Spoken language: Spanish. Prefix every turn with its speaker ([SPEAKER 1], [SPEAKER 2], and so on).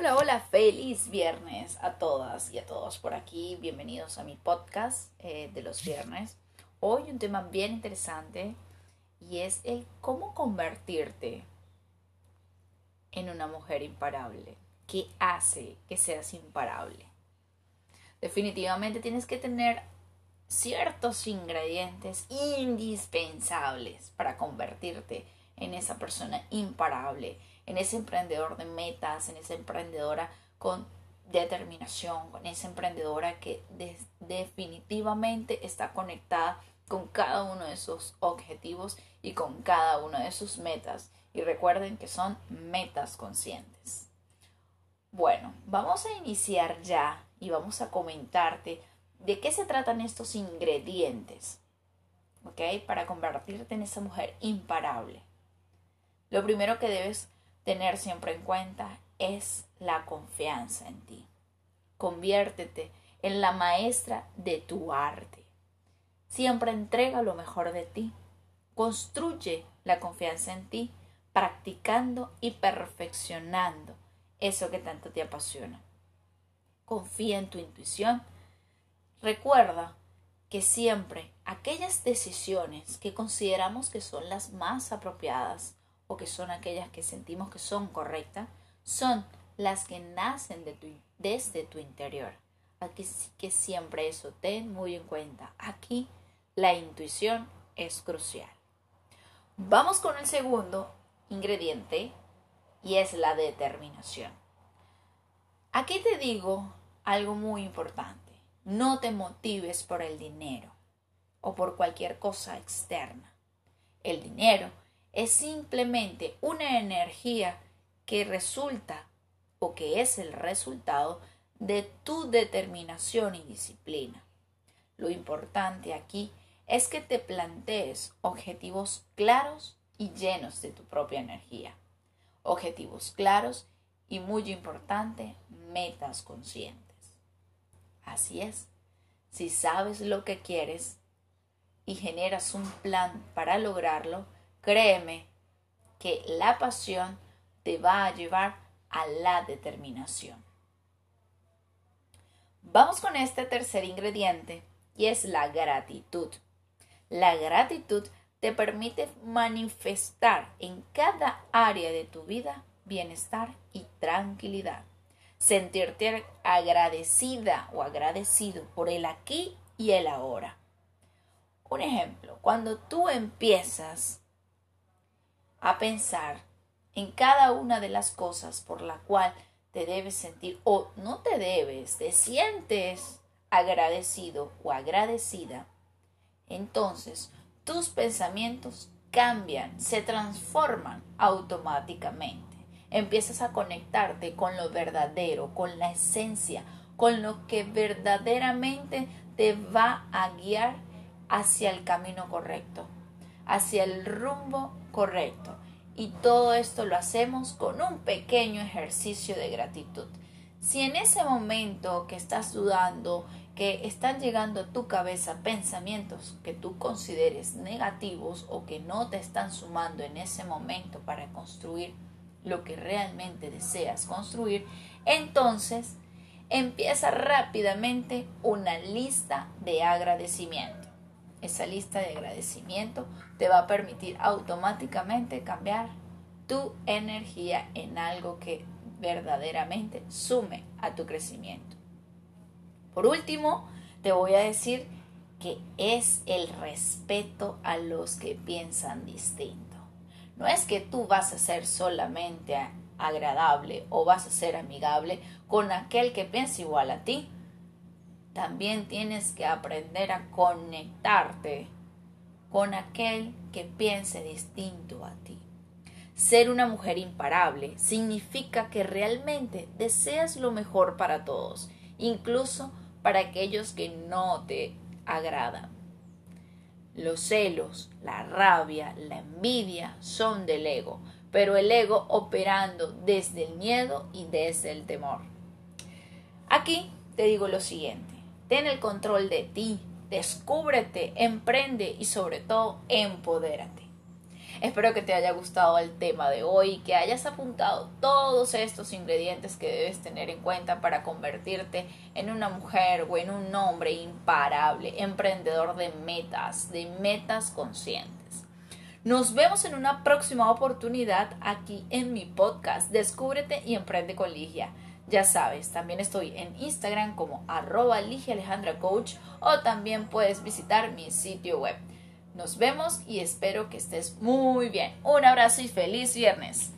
[SPEAKER 1] Hola, hola, feliz viernes a todas y a todos por aquí. Bienvenidos a mi podcast eh, de los viernes. Hoy un tema bien interesante y es el cómo convertirte en una mujer imparable. ¿Qué hace que seas imparable? Definitivamente tienes que tener ciertos ingredientes indispensables para convertirte en esa persona imparable en ese emprendedor de metas, en esa emprendedora con determinación, con esa emprendedora que definitivamente está conectada con cada uno de sus objetivos y con cada una de sus metas. Y recuerden que son metas conscientes. Bueno, vamos a iniciar ya y vamos a comentarte de qué se tratan estos ingredientes, ¿ok? Para convertirte en esa mujer imparable. Lo primero que debes tener siempre en cuenta es la confianza en ti. Conviértete en la maestra de tu arte. Siempre entrega lo mejor de ti. Construye la confianza en ti practicando y perfeccionando eso que tanto te apasiona. Confía en tu intuición. Recuerda que siempre aquellas decisiones que consideramos que son las más apropiadas o que son aquellas que sentimos que son correctas, son las que nacen de tu, desde tu interior. Aquí sí que siempre eso ten muy en cuenta. Aquí la intuición es crucial. Vamos con el segundo ingrediente y es la determinación. Aquí te digo algo muy importante. No te motives por el dinero o por cualquier cosa externa. El dinero es simplemente una energía que resulta o que es el resultado de tu determinación y disciplina. Lo importante aquí es que te plantees objetivos claros y llenos de tu propia energía. Objetivos claros y muy importante, metas conscientes. Así es, si sabes lo que quieres y generas un plan para lograrlo, Créeme que la pasión te va a llevar a la determinación. Vamos con este tercer ingrediente y es la gratitud. La gratitud te permite manifestar en cada área de tu vida bienestar y tranquilidad. Sentirte agradecida o agradecido por el aquí y el ahora. Un ejemplo, cuando tú empiezas a pensar en cada una de las cosas por la cual te debes sentir o no te debes, te sientes agradecido o agradecida, entonces tus pensamientos cambian, se transforman automáticamente. Empiezas a conectarte con lo verdadero, con la esencia, con lo que verdaderamente te va a guiar hacia el camino correcto, hacia el rumbo correcto. Y todo esto lo hacemos con un pequeño ejercicio de gratitud. Si en ese momento que estás dudando, que están llegando a tu cabeza pensamientos que tú consideres negativos o que no te están sumando en ese momento para construir lo que realmente deseas construir, entonces empieza rápidamente una lista de agradecimiento esa lista de agradecimiento te va a permitir automáticamente cambiar tu energía en algo que verdaderamente sume a tu crecimiento. Por último, te voy a decir que es el respeto a los que piensan distinto. No es que tú vas a ser solamente agradable o vas a ser amigable con aquel que piensa igual a ti también tienes que aprender a conectarte con aquel que piense distinto a ti. Ser una mujer imparable significa que realmente deseas lo mejor para todos, incluso para aquellos que no te agradan. Los celos, la rabia, la envidia son del ego, pero el ego operando desde el miedo y desde el temor. Aquí te digo lo siguiente ten el control de ti, descúbrete, emprende y sobre todo empodérate. Espero que te haya gustado el tema de hoy, que hayas apuntado todos estos ingredientes que debes tener en cuenta para convertirte en una mujer o en un hombre imparable, emprendedor de metas, de metas conscientes. Nos vemos en una próxima oportunidad aquí en mi podcast Descúbrete y Emprende con Ligia. Ya sabes, también estoy en Instagram como arroba Coach o también puedes visitar mi sitio web nos vemos y espero que estés muy bien. Un abrazo y feliz viernes.